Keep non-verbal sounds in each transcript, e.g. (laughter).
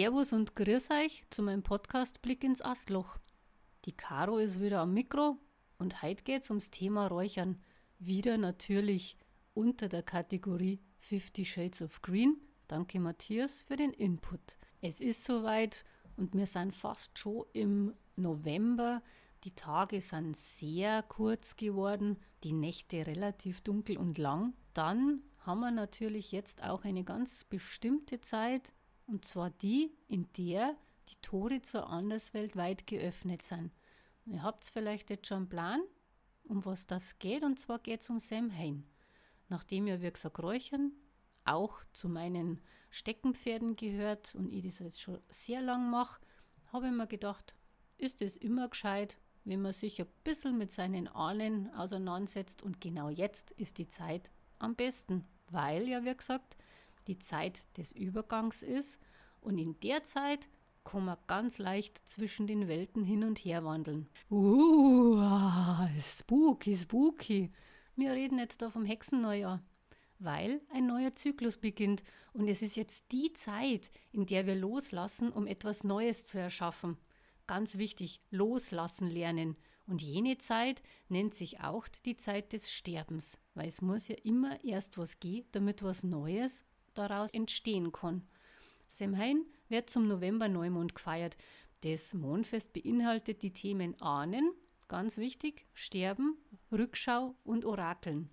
Servus und grüß euch zu meinem Podcast Blick ins Astloch. Die Caro ist wieder am Mikro und heute geht es ums Thema Räuchern. Wieder natürlich unter der Kategorie 50 Shades of Green. Danke Matthias für den Input. Es ist soweit und wir sind fast schon im November. Die Tage sind sehr kurz geworden, die Nächte relativ dunkel und lang. Dann haben wir natürlich jetzt auch eine ganz bestimmte Zeit, und zwar die, in der die Tore zur Anderswelt weit geöffnet sind. Ihr habt vielleicht jetzt schon einen Plan, um was das geht, und zwar geht es um Samhain. Nachdem ja, wie gesagt, Räuchern auch zu meinen Steckenpferden gehört und ich das jetzt schon sehr lang mache, habe ich mir gedacht, ist es immer gescheit, wenn man sich ein bisschen mit seinen Ahnen auseinandersetzt und genau jetzt ist die Zeit am besten, weil ja, wie gesagt, die Zeit des Übergangs ist und in der Zeit kann man ganz leicht zwischen den Welten hin und her wandeln. Uh, spooky, spooky. Wir reden jetzt da vom Hexenneujahr, weil ein neuer Zyklus beginnt und es ist jetzt die Zeit, in der wir loslassen, um etwas Neues zu erschaffen. Ganz wichtig, loslassen lernen. Und jene Zeit nennt sich auch die Zeit des Sterbens, weil es muss ja immer erst was gehen, damit was Neues daraus entstehen kann. Samhain wird zum November-Neumond gefeiert. Das Mondfest beinhaltet die Themen Ahnen, ganz wichtig, Sterben, Rückschau und Orakeln.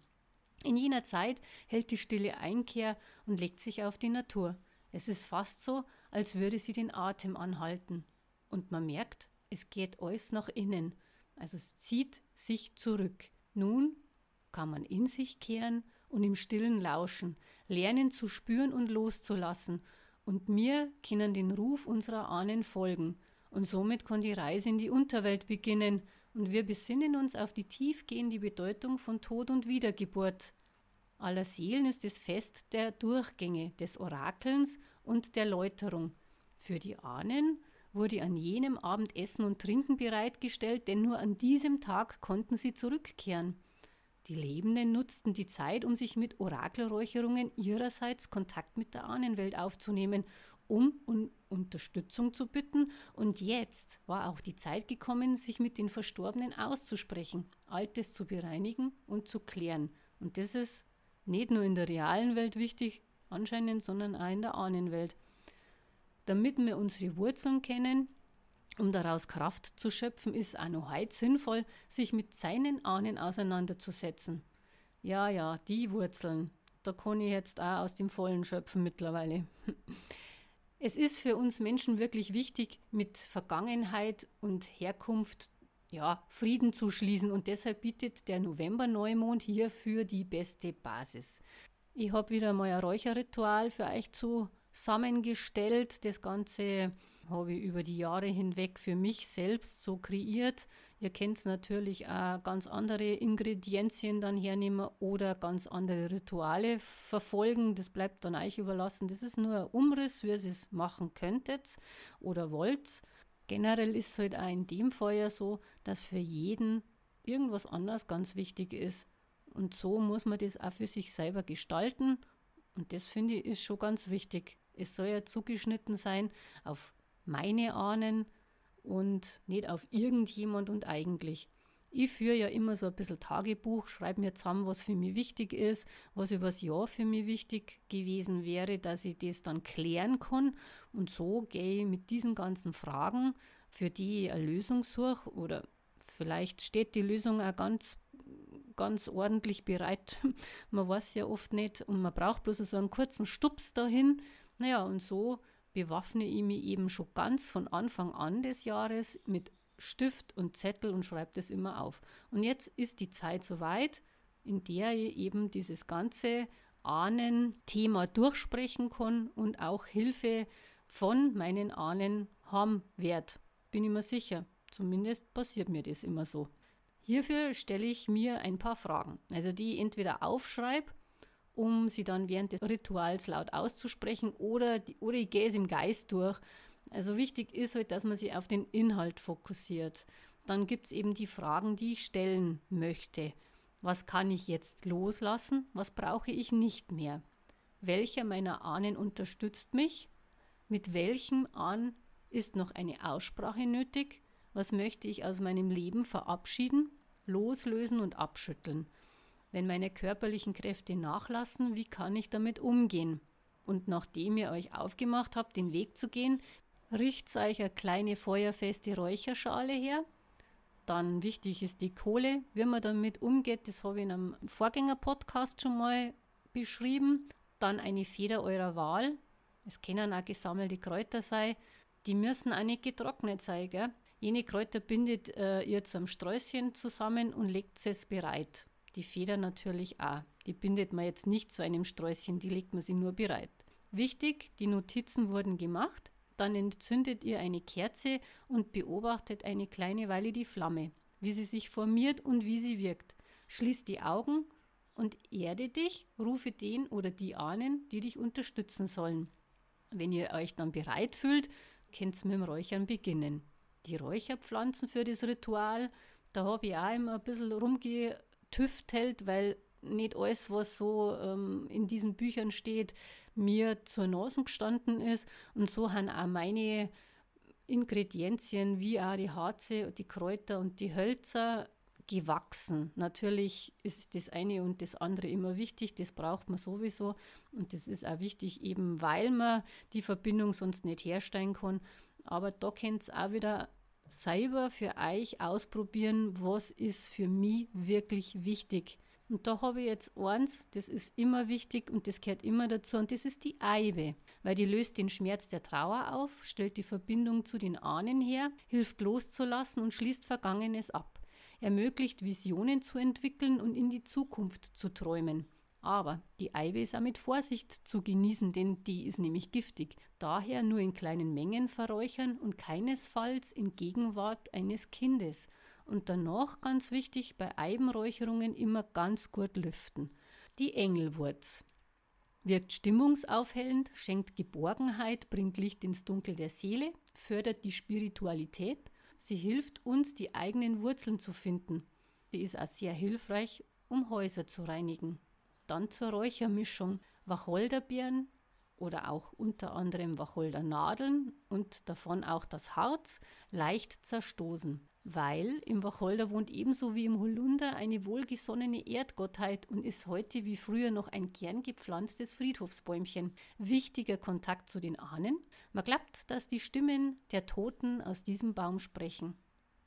In jener Zeit hält die stille Einkehr und legt sich auf die Natur. Es ist fast so, als würde sie den Atem anhalten. Und man merkt, es geht alles nach innen. Also es zieht sich zurück. Nun kann man in sich kehren und im Stillen lauschen, lernen zu spüren und loszulassen. Und wir können den Ruf unserer Ahnen folgen. Und somit kann die Reise in die Unterwelt beginnen und wir besinnen uns auf die tiefgehende Bedeutung von Tod und Wiedergeburt. Aller Seelen ist das Fest der Durchgänge, des Orakelns und der Läuterung. Für die Ahnen wurde an jenem Abend Essen und Trinken bereitgestellt, denn nur an diesem Tag konnten sie zurückkehren. Die Lebenden nutzten die Zeit, um sich mit Orakelräucherungen ihrerseits Kontakt mit der Ahnenwelt aufzunehmen, um um Unterstützung zu bitten, und jetzt war auch die Zeit gekommen, sich mit den Verstorbenen auszusprechen, Altes zu bereinigen und zu klären. Und das ist nicht nur in der realen Welt wichtig, anscheinend, sondern auch in der Ahnenwelt damit wir unsere Wurzeln kennen, um daraus Kraft zu schöpfen, ist auch noch heute sinnvoll, sich mit seinen Ahnen auseinanderzusetzen. Ja, ja, die Wurzeln, da kann ich jetzt auch aus dem Vollen schöpfen mittlerweile. (laughs) Es ist für uns Menschen wirklich wichtig, mit Vergangenheit und Herkunft ja, Frieden zu schließen und deshalb bietet der November-Neumond hierfür die beste Basis. Ich habe wieder mal ein Räucherritual für euch zu zusammengestellt. Das Ganze habe ich über die Jahre hinweg für mich selbst so kreiert. Ihr könnt natürlich auch ganz andere Ingredienzien dann hernehmen oder ganz andere Rituale verfolgen. Das bleibt dann euch überlassen. Das ist nur ein Umriss, wie ihr es machen könntet oder wollt. Generell ist es halt auch in dem ja so, dass für jeden irgendwas anderes ganz wichtig ist. Und so muss man das auch für sich selber gestalten. Und das finde ich ist schon ganz wichtig. Es soll ja zugeschnitten sein auf meine Ahnen und nicht auf irgendjemand und eigentlich. Ich führe ja immer so ein bisschen Tagebuch, schreibe mir zusammen, was für mich wichtig ist, was übers Jahr für mich wichtig gewesen wäre, dass ich das dann klären kann. Und so gehe ich mit diesen ganzen Fragen, für die ich eine Lösung suche, oder vielleicht steht die Lösung auch ganz, ganz ordentlich bereit. (laughs) man weiß ja oft nicht und man braucht bloß so einen kurzen Stups dahin, naja, und so bewaffne ich mich eben schon ganz von Anfang an des Jahres mit Stift und Zettel und schreibe das immer auf. Und jetzt ist die Zeit soweit, in der ich eben dieses ganze Ahnen-Thema durchsprechen kann und auch Hilfe von meinen Ahnen haben werde. Bin ich mir sicher. Zumindest passiert mir das immer so. Hierfür stelle ich mir ein paar Fragen, also die ich entweder aufschreibe um sie dann während des Rituals laut auszusprechen oder, die, oder ich gehe es im Geist durch. Also wichtig ist halt, dass man sich auf den Inhalt fokussiert. Dann gibt es eben die Fragen, die ich stellen möchte. Was kann ich jetzt loslassen? Was brauche ich nicht mehr? Welcher meiner Ahnen unterstützt mich? Mit welchem an ist noch eine Aussprache nötig? Was möchte ich aus meinem Leben verabschieden, loslösen und abschütteln? Wenn meine körperlichen Kräfte nachlassen, wie kann ich damit umgehen? Und nachdem ihr euch aufgemacht habt, den Weg zu gehen, richtet euch eine kleine feuerfeste Räucherschale her. Dann wichtig ist die Kohle. Wie man damit umgeht, das habe ich in einem Vorgänger-Podcast schon mal beschrieben. Dann eine Feder eurer Wahl. Es können auch gesammelte Kräuter sein. Die müssen auch nicht getrocknet sein. Gell? Jene Kräuter bindet äh, ihr zum Sträußchen zusammen und legt es bereit. Die Feder natürlich auch. Die bindet man jetzt nicht zu einem Sträußchen, die legt man sie nur bereit. Wichtig, die Notizen wurden gemacht. Dann entzündet ihr eine Kerze und beobachtet eine kleine Weile die Flamme, wie sie sich formiert und wie sie wirkt. Schließ die Augen und erde dich, rufe den oder die Ahnen, die dich unterstützen sollen. Wenn ihr euch dann bereit fühlt, könnt ihr mit dem Räuchern beginnen. Die Räucherpflanzen für das Ritual, da habe ich auch immer ein bisschen rumge tüftelt, weil nicht alles, was so ähm, in diesen Büchern steht, mir zur Nase gestanden ist. Und so haben auch meine Ingredienzien wie auch die Harze, die Kräuter und die Hölzer gewachsen. Natürlich ist das eine und das andere immer wichtig, das braucht man sowieso. Und das ist auch wichtig, eben weil man die Verbindung sonst nicht herstellen kann. Aber da könnt ihr auch wieder selber für euch ausprobieren, was ist für mich wirklich wichtig. Und da habe ich jetzt eins, das ist immer wichtig und das gehört immer dazu und das ist die Eibe, weil die löst den Schmerz der Trauer auf, stellt die Verbindung zu den Ahnen her, hilft loszulassen und schließt Vergangenes ab, ermöglicht Visionen zu entwickeln und in die Zukunft zu träumen. Aber die auch mit Vorsicht zu genießen, denn die ist nämlich giftig. Daher nur in kleinen Mengen verräuchern und keinesfalls in Gegenwart eines Kindes. Und danach ganz wichtig bei Eibenräucherungen immer ganz gut lüften. Die Engelwurz wirkt stimmungsaufhellend, schenkt Geborgenheit, bringt Licht ins Dunkel der Seele, fördert die Spiritualität. Sie hilft uns, die eigenen Wurzeln zu finden. Sie ist auch sehr hilfreich, um Häuser zu reinigen. Dann zur Räuchermischung Wacholderbeeren oder auch unter anderem Wacholdernadeln und davon auch das Harz leicht zerstoßen, weil im Wacholder wohnt ebenso wie im Holunder eine wohlgesonnene Erdgottheit und ist heute wie früher noch ein gern gepflanztes Friedhofsbäumchen. Wichtiger Kontakt zu den Ahnen. Man glaubt, dass die Stimmen der Toten aus diesem Baum sprechen.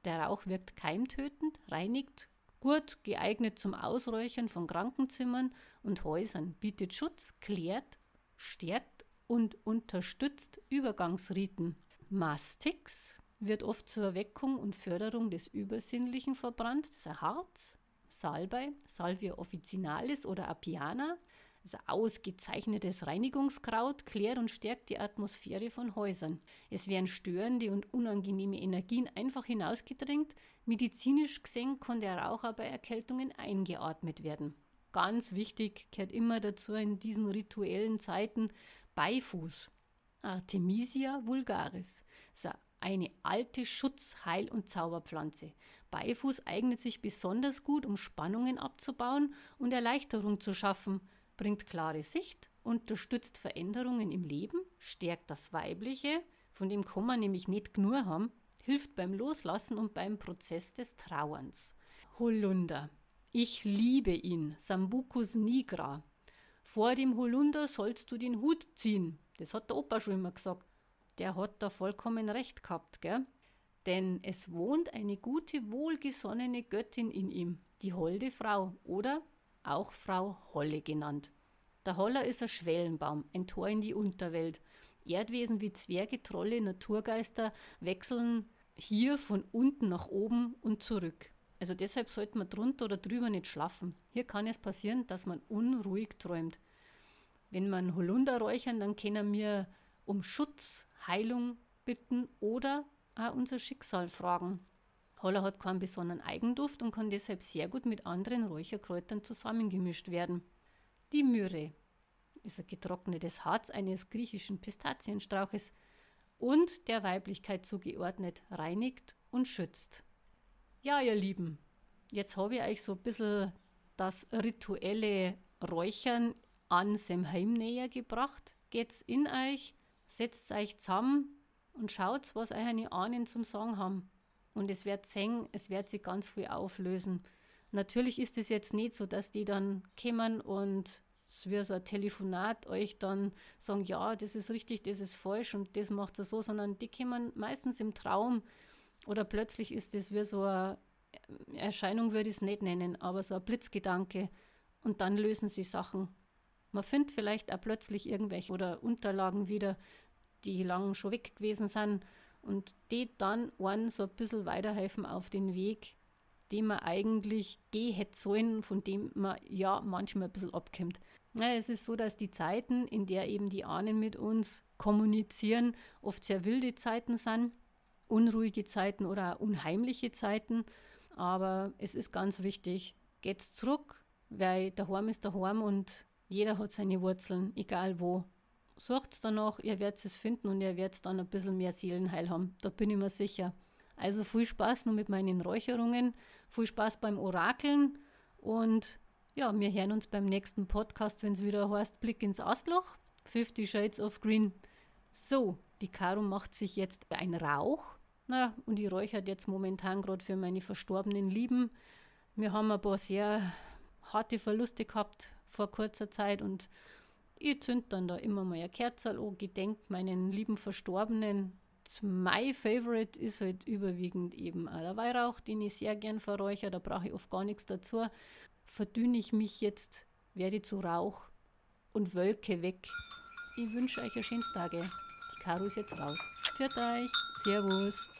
Der Rauch wirkt keimtötend, reinigt Gut geeignet zum Ausräuchern von Krankenzimmern und Häusern, bietet Schutz, klärt, stärkt und unterstützt Übergangsriten. Mastix wird oft zur Weckung und Förderung des Übersinnlichen verbrannt, das ist ein Harz. Salbei, Salvia officinalis oder Apiana, das ausgezeichnetes Reinigungskraut klärt und stärkt die Atmosphäre von Häusern. Es werden störende und unangenehme Energien einfach hinausgedrängt. Medizinisch gesehen kann der Rauch bei Erkältungen eingeatmet werden. Ganz wichtig gehört immer dazu in diesen rituellen Zeiten Beifuß. Artemisia vulgaris. Das eine alte Schutz-, Heil- und Zauberpflanze. Beifuß eignet sich besonders gut, um Spannungen abzubauen und Erleichterung zu schaffen bringt klare Sicht, unterstützt Veränderungen im Leben, stärkt das Weibliche, von dem kann man nämlich nicht nur haben, hilft beim Loslassen und beim Prozess des Trauerns. Holunder. Ich liebe ihn. Sambucus nigra. Vor dem Holunder sollst du den Hut ziehen. Das hat der Opa schon immer gesagt. Der hat da vollkommen recht gehabt, gell? Denn es wohnt eine gute, wohlgesonnene Göttin in ihm, die holde Frau oder auch Frau Holle genannt. Der Holler ist ein Schwellenbaum, ein Tor in die Unterwelt. Erdwesen wie Zwerge, Trolle, Naturgeister wechseln hier von unten nach oben und zurück. Also deshalb sollte man drunter oder drüber nicht schlafen. Hier kann es passieren, dass man unruhig träumt. Wenn man Holunder räuchern, dann können wir um Schutz, Heilung bitten oder auch unser Schicksal fragen. Holler hat keinen besonderen Eigenduft und kann deshalb sehr gut mit anderen Räucherkräutern zusammengemischt werden. Die Myrrhe ist ein getrocknetes Harz eines griechischen Pistazienstrauches und der Weiblichkeit zugeordnet reinigt und schützt. Ja, ihr Lieben, jetzt habe ich euch so ein bisschen das rituelle Räuchern an Semheim näher gebracht. Geht's in euch, setzt euch zusammen und schaut, was eure Ahnen zum Sagen haben. Und es wird sehen, es wird sich ganz viel auflösen. Natürlich ist es jetzt nicht so, dass die dann kommen und es wird so ein Telefonat euch dann sagen, ja, das ist richtig, das ist falsch und das macht es so, sondern die kommen meistens im Traum oder plötzlich ist es wie so eine Erscheinung, würde ich es nicht nennen, aber so ein Blitzgedanke und dann lösen sie Sachen. Man findet vielleicht auch plötzlich irgendwelche oder Unterlagen wieder, die lang schon weg gewesen sind und die dann einen so ein bisschen weiterhelfen auf den Weg, den man eigentlich gehen hätte sollen, von dem man ja manchmal ein bisschen abkommt. Ja, es ist so, dass die Zeiten, in der eben die Ahnen mit uns kommunizieren, oft sehr wilde Zeiten sind, unruhige Zeiten oder auch unheimliche Zeiten. Aber es ist ganz wichtig, geht zurück, weil daheim ist daheim und jeder hat seine Wurzeln, egal wo sucht danach, ihr werdet es finden und ihr werdet dann ein bisschen mehr Seelenheil haben. Da bin ich mir sicher. Also viel Spaß noch mit meinen Räucherungen, viel Spaß beim Orakeln und ja, wir hören uns beim nächsten Podcast, wenn es wieder heißt Blick ins Astloch, 50 Shades of Green. So, die Caro macht sich jetzt ein Rauch. Na, und ich räuchert jetzt momentan gerade für meine verstorbenen Lieben. Wir haben ein paar sehr harte Verluste gehabt vor kurzer Zeit und ich zünd dann da immer mal ein Kerzel an, gedenkt meinen lieben Verstorbenen. My Favorite ist halt überwiegend eben auch der Weihrauch, den ich sehr gern verräuchere. Da brauche ich oft gar nichts dazu. Verdünne ich mich jetzt, werde zu Rauch und Wölke weg. Ich wünsche euch ein schönes Tage. Die Karo ist jetzt raus. Für euch. Servus.